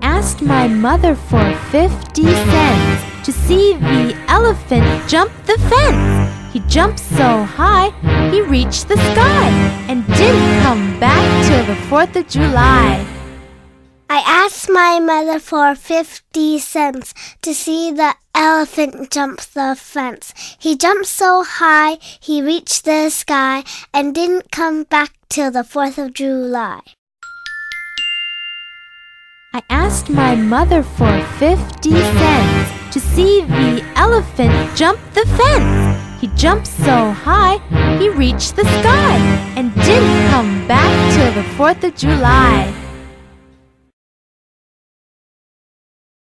asked my mother for 50 cents to see the elephant jump the fence. He jumped so high, he reached the sky and didn't come back till the 4th of July. I asked my mother for 50 cents to see the elephant jump the fence. He jumped so high, he reached the sky and didn't come back till the 4th of July. I asked my mother for 50 cents to see the elephant jump the fence. He jumped so high, he reached the sky and didn't come back till the 4th of July.